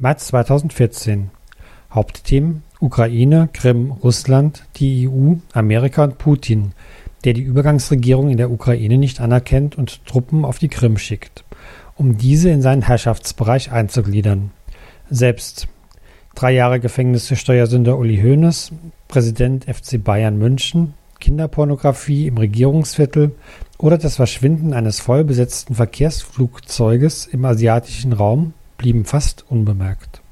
März 2014 Hauptthemen Ukraine, Krim, Russland, die EU, Amerika und Putin, der die Übergangsregierung in der Ukraine nicht anerkennt und Truppen auf die Krim schickt, um diese in seinen Herrschaftsbereich einzugliedern. Selbst drei Jahre Gefängnis für Steuersünder Uli Hoeneß, Präsident FC Bayern München, Kinderpornografie im Regierungsviertel oder das Verschwinden eines vollbesetzten Verkehrsflugzeuges im asiatischen Raum blieben fast unbemerkt.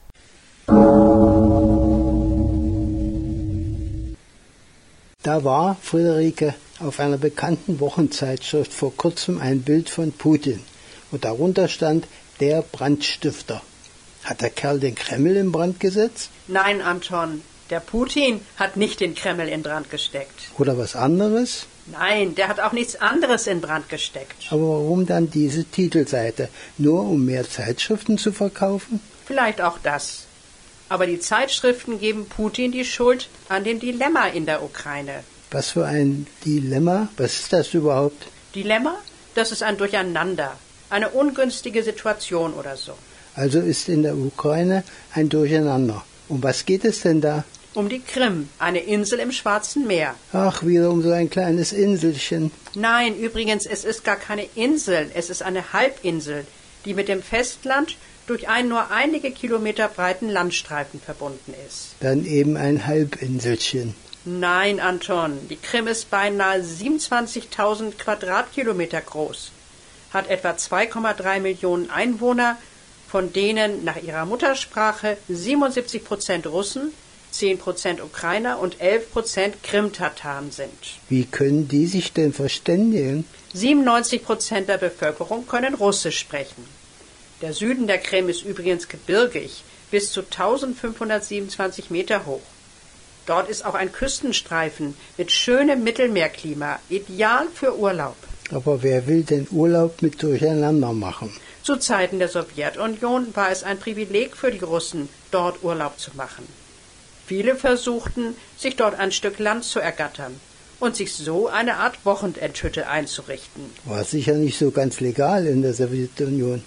Da war Friederike auf einer bekannten Wochenzeitschrift vor kurzem ein Bild von Putin und darunter stand der Brandstifter. Hat der Kerl den Kreml in Brand gesetzt? Nein, Anton, der Putin hat nicht den Kreml in Brand gesteckt. Oder was anderes? Nein, der hat auch nichts anderes in Brand gesteckt. Aber warum dann diese Titelseite? Nur um mehr Zeitschriften zu verkaufen? Vielleicht auch das. Aber die Zeitschriften geben Putin die Schuld an dem Dilemma in der Ukraine. Was für ein Dilemma? Was ist das überhaupt? Dilemma? Das ist ein Durcheinander, eine ungünstige Situation oder so. Also ist in der Ukraine ein Durcheinander. Um was geht es denn da? Um die Krim, eine Insel im Schwarzen Meer. Ach, wieder um so ein kleines Inselchen. Nein, übrigens, es ist gar keine Insel, es ist eine Halbinsel, die mit dem Festland durch einen nur einige Kilometer breiten Landstreifen verbunden ist. Dann eben ein Halbinselchen. Nein, Anton, die Krim ist beinahe 27.000 Quadratkilometer groß, hat etwa 2,3 Millionen Einwohner, von denen nach ihrer Muttersprache 77 Prozent Russen, 10 Prozent Ukrainer und 11 Prozent Krim-Tataren sind. Wie können die sich denn verständigen? 97 Prozent der Bevölkerung können Russisch sprechen. Der Süden der Krim ist übrigens gebirgig, bis zu 1527 Meter hoch. Dort ist auch ein Küstenstreifen mit schönem Mittelmeerklima, ideal für Urlaub. Aber wer will denn Urlaub mit Durcheinander machen? Zu Zeiten der Sowjetunion war es ein Privileg für die Russen, dort Urlaub zu machen. Viele versuchten, sich dort ein Stück Land zu ergattern und sich so eine Art Wochenendhütte einzurichten. War sicher nicht so ganz legal in der Sowjetunion.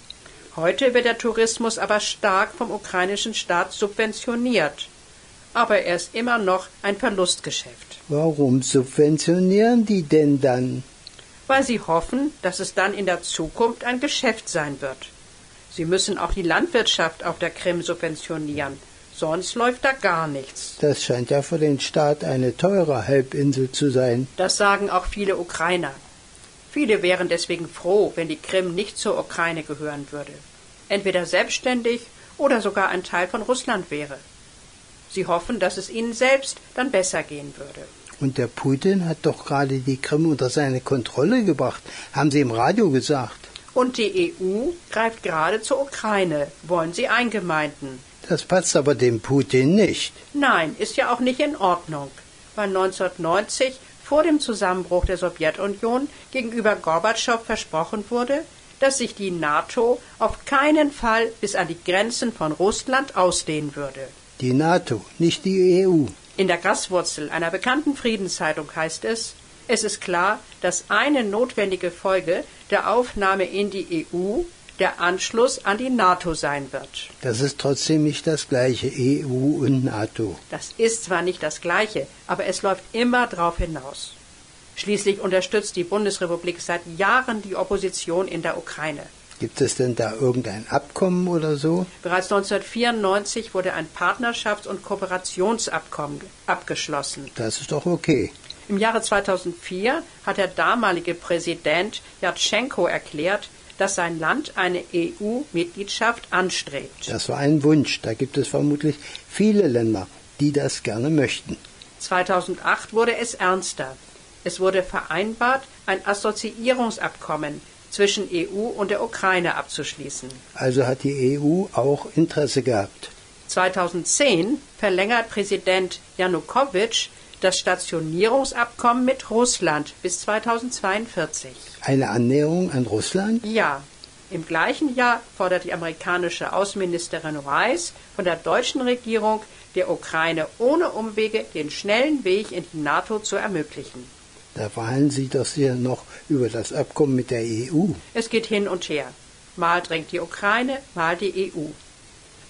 Heute wird der Tourismus aber stark vom ukrainischen Staat subventioniert. Aber er ist immer noch ein Verlustgeschäft. Warum subventionieren die denn dann? Weil sie hoffen, dass es dann in der Zukunft ein Geschäft sein wird. Sie müssen auch die Landwirtschaft auf der Krim subventionieren, sonst läuft da gar nichts. Das scheint ja für den Staat eine teure Halbinsel zu sein. Das sagen auch viele Ukrainer. Viele wären deswegen froh, wenn die Krim nicht zur Ukraine gehören würde, entweder selbstständig oder sogar ein Teil von Russland wäre. Sie hoffen, dass es ihnen selbst dann besser gehen würde. Und der Putin hat doch gerade die Krim unter seine Kontrolle gebracht, haben Sie im Radio gesagt. Und die EU greift gerade zur Ukraine, wollen sie eingemeinden. Das passt aber dem Putin nicht. Nein, ist ja auch nicht in Ordnung, weil 1990 vor dem Zusammenbruch der Sowjetunion gegenüber Gorbatschow versprochen wurde, dass sich die NATO auf keinen Fall bis an die Grenzen von Russland ausdehnen würde. Die NATO, nicht die EU. In der Graswurzel einer bekannten Friedenszeitung heißt es, es ist klar, dass eine notwendige Folge der Aufnahme in die EU der Anschluss an die NATO sein wird. Das ist trotzdem nicht das gleiche, EU und NATO. Das ist zwar nicht das gleiche, aber es läuft immer darauf hinaus. Schließlich unterstützt die Bundesrepublik seit Jahren die Opposition in der Ukraine. Gibt es denn da irgendein Abkommen oder so? Bereits 1994 wurde ein Partnerschafts- und Kooperationsabkommen abgeschlossen. Das ist doch okay. Im Jahre 2004 hat der damalige Präsident Jatschenko erklärt, dass sein Land eine EU-Mitgliedschaft anstrebt. Das war ein Wunsch. Da gibt es vermutlich viele Länder, die das gerne möchten. 2008 wurde es ernster. Es wurde vereinbart, ein Assoziierungsabkommen zwischen EU und der Ukraine abzuschließen. Also hat die EU auch Interesse gehabt. 2010 verlängert Präsident Janukowitsch das Stationierungsabkommen mit Russland bis 2042. Eine Annäherung an Russland? Ja. Im gleichen Jahr fordert die amerikanische Außenministerin Rice von der deutschen Regierung, der Ukraine ohne Umwege den schnellen Weg in die NATO zu ermöglichen. Da verhandeln Sie doch hier noch über das Abkommen mit der EU. Es geht hin und her. Mal drängt die Ukraine, mal die EU.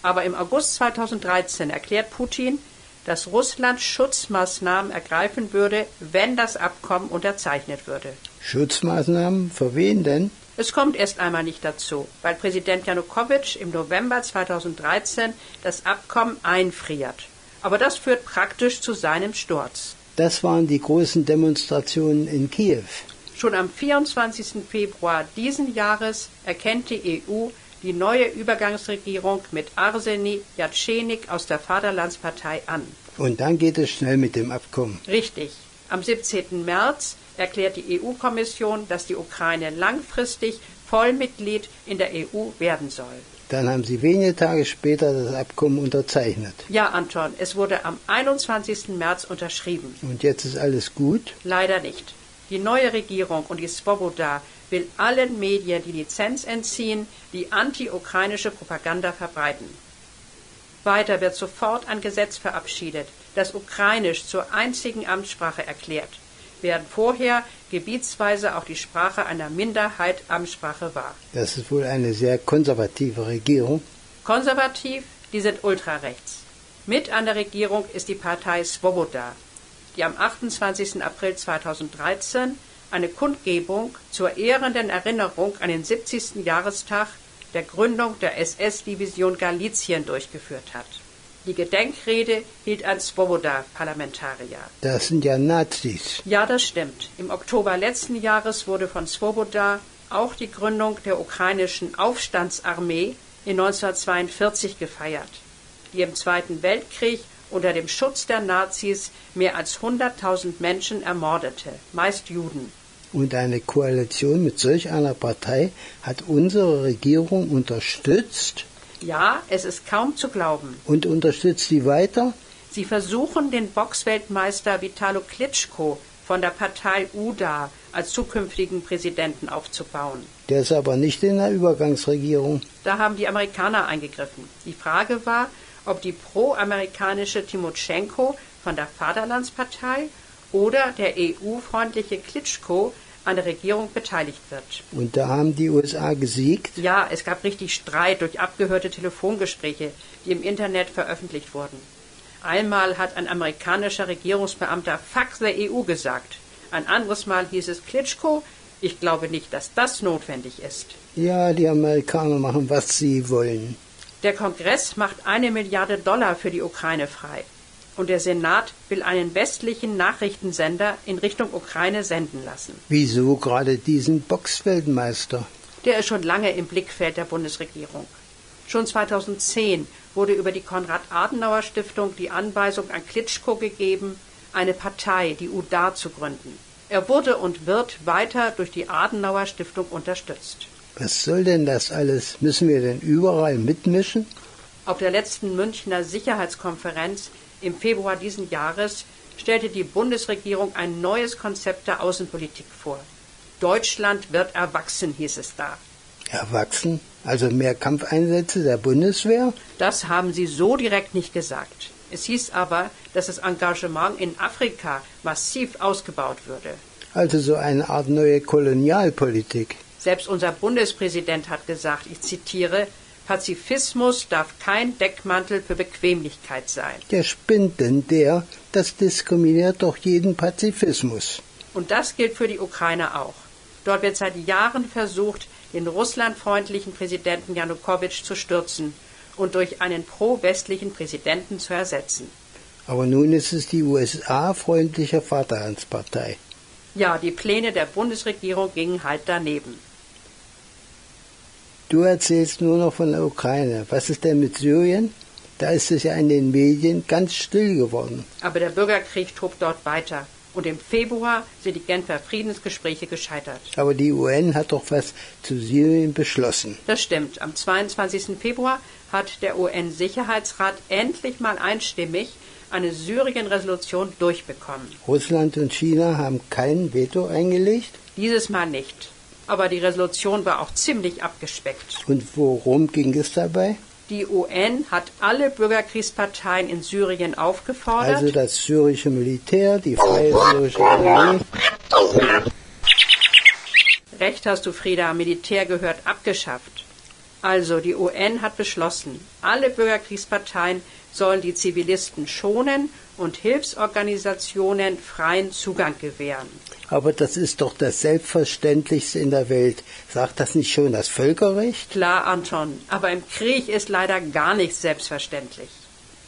Aber im August 2013 erklärt Putin, dass Russland Schutzmaßnahmen ergreifen würde, wenn das Abkommen unterzeichnet würde. Schutzmaßnahmen? Für wen denn? Es kommt erst einmal nicht dazu, weil Präsident Janukowitsch im November 2013 das Abkommen einfriert. Aber das führt praktisch zu seinem Sturz. Das waren die großen Demonstrationen in Kiew. Schon am 24. Februar diesen Jahres erkennt die EU die neue Übergangsregierung mit Arseni Jatschenik aus der Vaterlandspartei an. Und dann geht es schnell mit dem Abkommen. Richtig. Am 17. März erklärt die EU-Kommission, dass die Ukraine langfristig Vollmitglied in der EU werden soll. Dann haben Sie wenige Tage später das Abkommen unterzeichnet. Ja, Anton, es wurde am 21. März unterschrieben. Und jetzt ist alles gut? Leider nicht. Die neue Regierung und die Svoboda will allen Medien die Lizenz entziehen, die anti-ukrainische Propaganda verbreiten. Weiter wird sofort ein Gesetz verabschiedet, das Ukrainisch zur einzigen Amtssprache erklärt, während vorher gebietsweise auch die Sprache einer Minderheit Amtssprache war. Das ist wohl eine sehr konservative Regierung. Konservativ, die sind ultrarechts. Mit an der Regierung ist die Partei Svoboda, die am 28. April 2013 eine Kundgebung zur ehrenden Erinnerung an den 70. Jahrestag der Gründung der SS-Division Galizien durchgeführt hat. Die Gedenkrede hielt ein Svoboda-Parlamentarier. Das sind ja Nazis. Ja, das stimmt. Im Oktober letzten Jahres wurde von Svoboda auch die Gründung der ukrainischen Aufstandsarmee in 1942 gefeiert, die im Zweiten Weltkrieg unter dem Schutz der Nazis mehr als 100.000 Menschen ermordete, meist Juden. Und eine Koalition mit solch einer Partei hat unsere Regierung unterstützt? Ja, es ist kaum zu glauben. Und unterstützt sie weiter? Sie versuchen, den Boxweltmeister Vitalo Klitschko von der Partei UDA als zukünftigen Präsidenten aufzubauen. Der ist aber nicht in der Übergangsregierung. Da haben die Amerikaner eingegriffen. Die Frage war, ob die pro-amerikanische Timotschenko von der Vaterlandspartei oder der EU-freundliche Klitschko an der Regierung beteiligt wird. Und da haben die USA gesiegt? Ja, es gab richtig Streit durch abgehörte Telefongespräche, die im Internet veröffentlicht wurden. Einmal hat ein amerikanischer Regierungsbeamter Fuck the EU gesagt. Ein anderes Mal hieß es Klitschko. Ich glaube nicht, dass das notwendig ist. Ja, die Amerikaner machen, was sie wollen. Der Kongress macht eine Milliarde Dollar für die Ukraine frei. Und der Senat will einen westlichen Nachrichtensender in Richtung Ukraine senden lassen. Wieso gerade diesen Boxweltmeister? Der ist schon lange im Blickfeld der Bundesregierung. Schon 2010 wurde über die Konrad-Adenauer-Stiftung die Anweisung an Klitschko gegeben, eine Partei, die UDA, zu gründen. Er wurde und wird weiter durch die Adenauer-Stiftung unterstützt. Was soll denn das alles? Müssen wir denn überall mitmischen? Auf der letzten Münchner Sicherheitskonferenz im Februar diesen Jahres stellte die Bundesregierung ein neues Konzept der Außenpolitik vor. Deutschland wird erwachsen, hieß es da. Erwachsen? Also mehr Kampfeinsätze der Bundeswehr? Das haben sie so direkt nicht gesagt. Es hieß aber, dass das Engagement in Afrika massiv ausgebaut würde. Also so eine Art neue Kolonialpolitik. Selbst unser Bundespräsident hat gesagt, ich zitiere, Pazifismus darf kein Deckmantel für Bequemlichkeit sein. Der spinnt denn der, das diskriminiert doch jeden Pazifismus. Und das gilt für die Ukraine auch. Dort wird seit Jahren versucht, den russlandfreundlichen Präsidenten Janukowitsch zu stürzen und durch einen pro-westlichen Präsidenten zu ersetzen. Aber nun ist es die USA-freundliche Vaterlandspartei. Ja, die Pläne der Bundesregierung gingen halt daneben. Du erzählst nur noch von der Ukraine. Was ist denn mit Syrien? Da ist es ja in den Medien ganz still geworden. Aber der Bürgerkrieg tobt dort weiter. Und im Februar sind die Genfer Friedensgespräche gescheitert. Aber die UN hat doch was zu Syrien beschlossen. Das stimmt. Am 22. Februar hat der UN-Sicherheitsrat endlich mal einstimmig eine Syrien-Resolution durchbekommen. Russland und China haben kein Veto eingelegt? Dieses Mal nicht aber die Resolution war auch ziemlich abgespeckt. Und worum ging es dabei? Die UN hat alle Bürgerkriegsparteien in Syrien aufgefordert. Also das syrische Militär, die freie syrische Armee. Recht hast du, Frieda, Militär gehört abgeschafft. Also die UN hat beschlossen, alle Bürgerkriegsparteien sollen die Zivilisten schonen und Hilfsorganisationen freien Zugang gewähren. Aber das ist doch das Selbstverständlichste in der Welt. Sagt das nicht schon das Völkerrecht? Klar, Anton, aber im Krieg ist leider gar nichts selbstverständlich.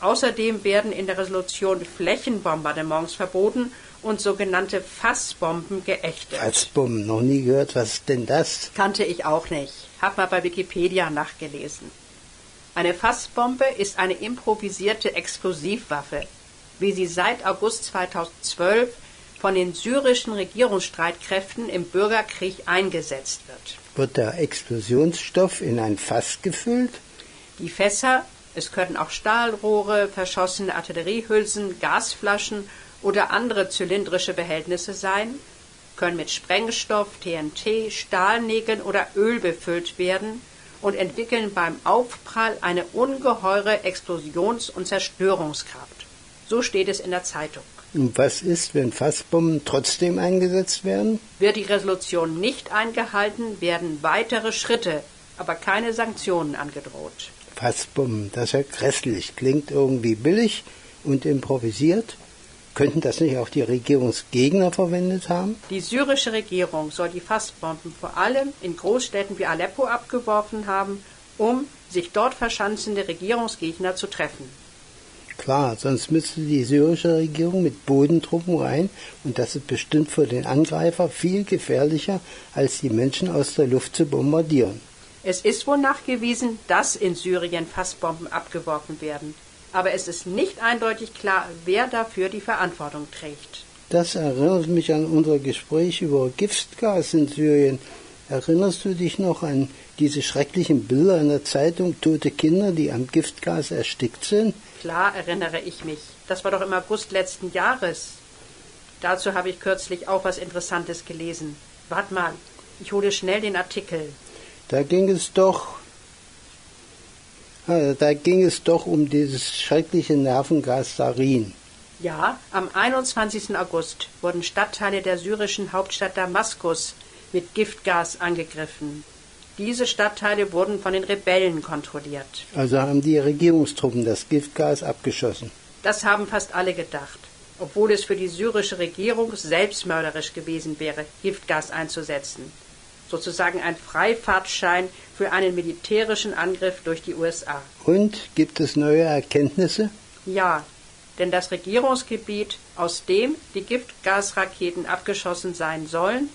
Außerdem werden in der Resolution Flächenbombardements verboten und sogenannte Fassbomben geächtet. Fassbomben, noch nie gehört. Was ist denn das? Kannte ich auch nicht. Hab mal bei Wikipedia nachgelesen. Eine Fassbombe ist eine improvisierte Explosivwaffe, wie sie seit August 2012 von den syrischen Regierungsstreitkräften im Bürgerkrieg eingesetzt wird. Wird der Explosionsstoff in ein Fass gefüllt? Die Fässer, es können auch Stahlrohre, verschossene Artilleriehülsen, Gasflaschen oder andere zylindrische Behältnisse sein, können mit Sprengstoff, TNT, Stahlnägeln oder Öl befüllt werden und entwickeln beim Aufprall eine ungeheure Explosions- und Zerstörungskraft. So steht es in der Zeitung. Und was ist, wenn Fassbomben trotzdem eingesetzt werden? Wird die Resolution nicht eingehalten, werden weitere Schritte, aber keine Sanktionen angedroht. Fassbomben, das ist ja grässlich. Klingt irgendwie billig und improvisiert. Könnten das nicht auch die Regierungsgegner verwendet haben? Die syrische Regierung soll die Fassbomben vor allem in Großstädten wie Aleppo abgeworfen haben, um sich dort verschanzende Regierungsgegner zu treffen. Klar, sonst müsste die syrische Regierung mit Bodentruppen rein und das ist bestimmt für den Angreifer viel gefährlicher, als die Menschen aus der Luft zu bombardieren. Es ist wohl nachgewiesen, dass in Syrien Fassbomben abgeworfen werden. Aber es ist nicht eindeutig klar, wer dafür die Verantwortung trägt. Das erinnert mich an unser Gespräch über Giftgas in Syrien. Erinnerst du dich noch an diese schrecklichen Bilder in der Zeitung, tote Kinder, die am Giftgas erstickt sind? Klar erinnere ich mich. Das war doch im August letzten Jahres. Dazu habe ich kürzlich auch was Interessantes gelesen. Wart mal, ich hole schnell den Artikel. Da ging es doch, ah, da ging es doch um dieses schreckliche Nervengas Sarin. Ja, am 21. August wurden Stadtteile der syrischen Hauptstadt Damaskus mit Giftgas angegriffen. Diese Stadtteile wurden von den Rebellen kontrolliert. Also haben die Regierungstruppen das Giftgas abgeschossen. Das haben fast alle gedacht, obwohl es für die syrische Regierung selbstmörderisch gewesen wäre, Giftgas einzusetzen. Sozusagen ein Freifahrtschein für einen militärischen Angriff durch die USA. Und gibt es neue Erkenntnisse? Ja, denn das Regierungsgebiet, aus dem die Giftgasraketen abgeschossen sein sollen,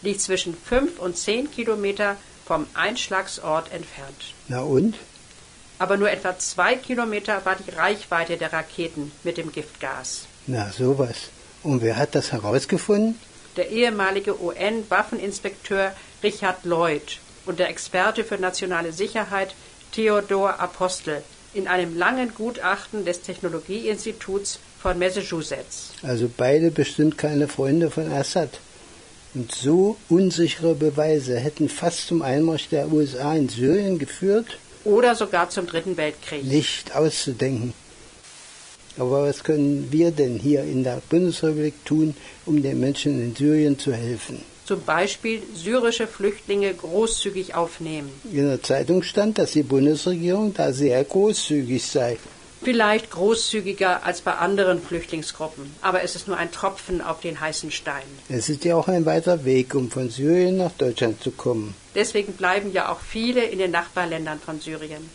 liegt zwischen fünf und zehn Kilometer vom Einschlagsort entfernt. Na und? Aber nur etwa zwei Kilometer war die Reichweite der Raketen mit dem Giftgas. Na sowas. Und wer hat das herausgefunden? Der ehemalige UN-Waffeninspekteur Richard Lloyd und der Experte für nationale Sicherheit Theodor Apostel in einem langen Gutachten des Technologieinstituts von Massachusetts. Also beide bestimmt keine Freunde von Assad. Und so unsichere Beweise hätten fast zum Einmarsch der USA in Syrien geführt? Oder sogar zum Dritten Weltkrieg. Nicht auszudenken. Aber was können wir denn hier in der Bundesrepublik tun, um den Menschen in Syrien zu helfen? Zum Beispiel syrische Flüchtlinge großzügig aufnehmen. In der Zeitung stand, dass die Bundesregierung da sehr großzügig sei. Vielleicht großzügiger als bei anderen Flüchtlingsgruppen, aber es ist nur ein Tropfen auf den heißen Stein. Es ist ja auch ein weiter Weg, um von Syrien nach Deutschland zu kommen. Deswegen bleiben ja auch viele in den Nachbarländern von Syrien.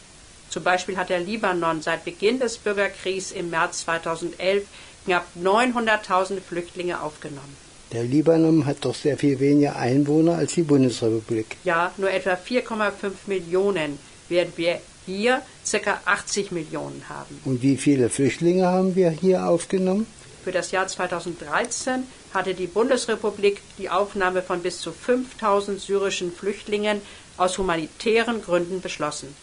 Zum Beispiel hat der Libanon seit Beginn des Bürgerkriegs im März 2011 knapp 900.000 Flüchtlinge aufgenommen. Der Libanon hat doch sehr viel weniger Einwohner als die Bundesrepublik. Ja, nur etwa 4,5 Millionen, während wir hier ca. 80 Millionen haben. Und wie viele Flüchtlinge haben wir hier aufgenommen? Für das Jahr 2013 hatte die Bundesrepublik die Aufnahme von bis zu 5000 syrischen Flüchtlingen aus humanitären Gründen beschlossen.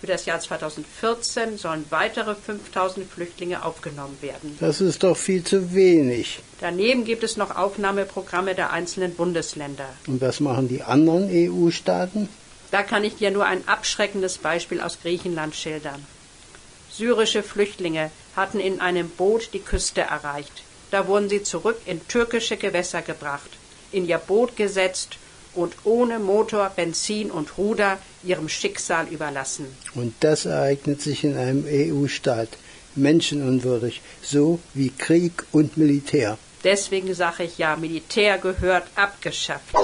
Für das Jahr 2014 sollen weitere 5000 Flüchtlinge aufgenommen werden. Das ist doch viel zu wenig. Daneben gibt es noch Aufnahmeprogramme der einzelnen Bundesländer. Und was machen die anderen EU-Staaten? Da kann ich dir nur ein abschreckendes Beispiel aus Griechenland schildern. Syrische Flüchtlinge hatten in einem Boot die Küste erreicht. Da wurden sie zurück in türkische Gewässer gebracht, in ihr Boot gesetzt und ohne Motor, Benzin und Ruder ihrem Schicksal überlassen. Und das ereignet sich in einem EU-Staat, menschenunwürdig, so wie Krieg und Militär. Deswegen sage ich ja, Militär gehört abgeschafft.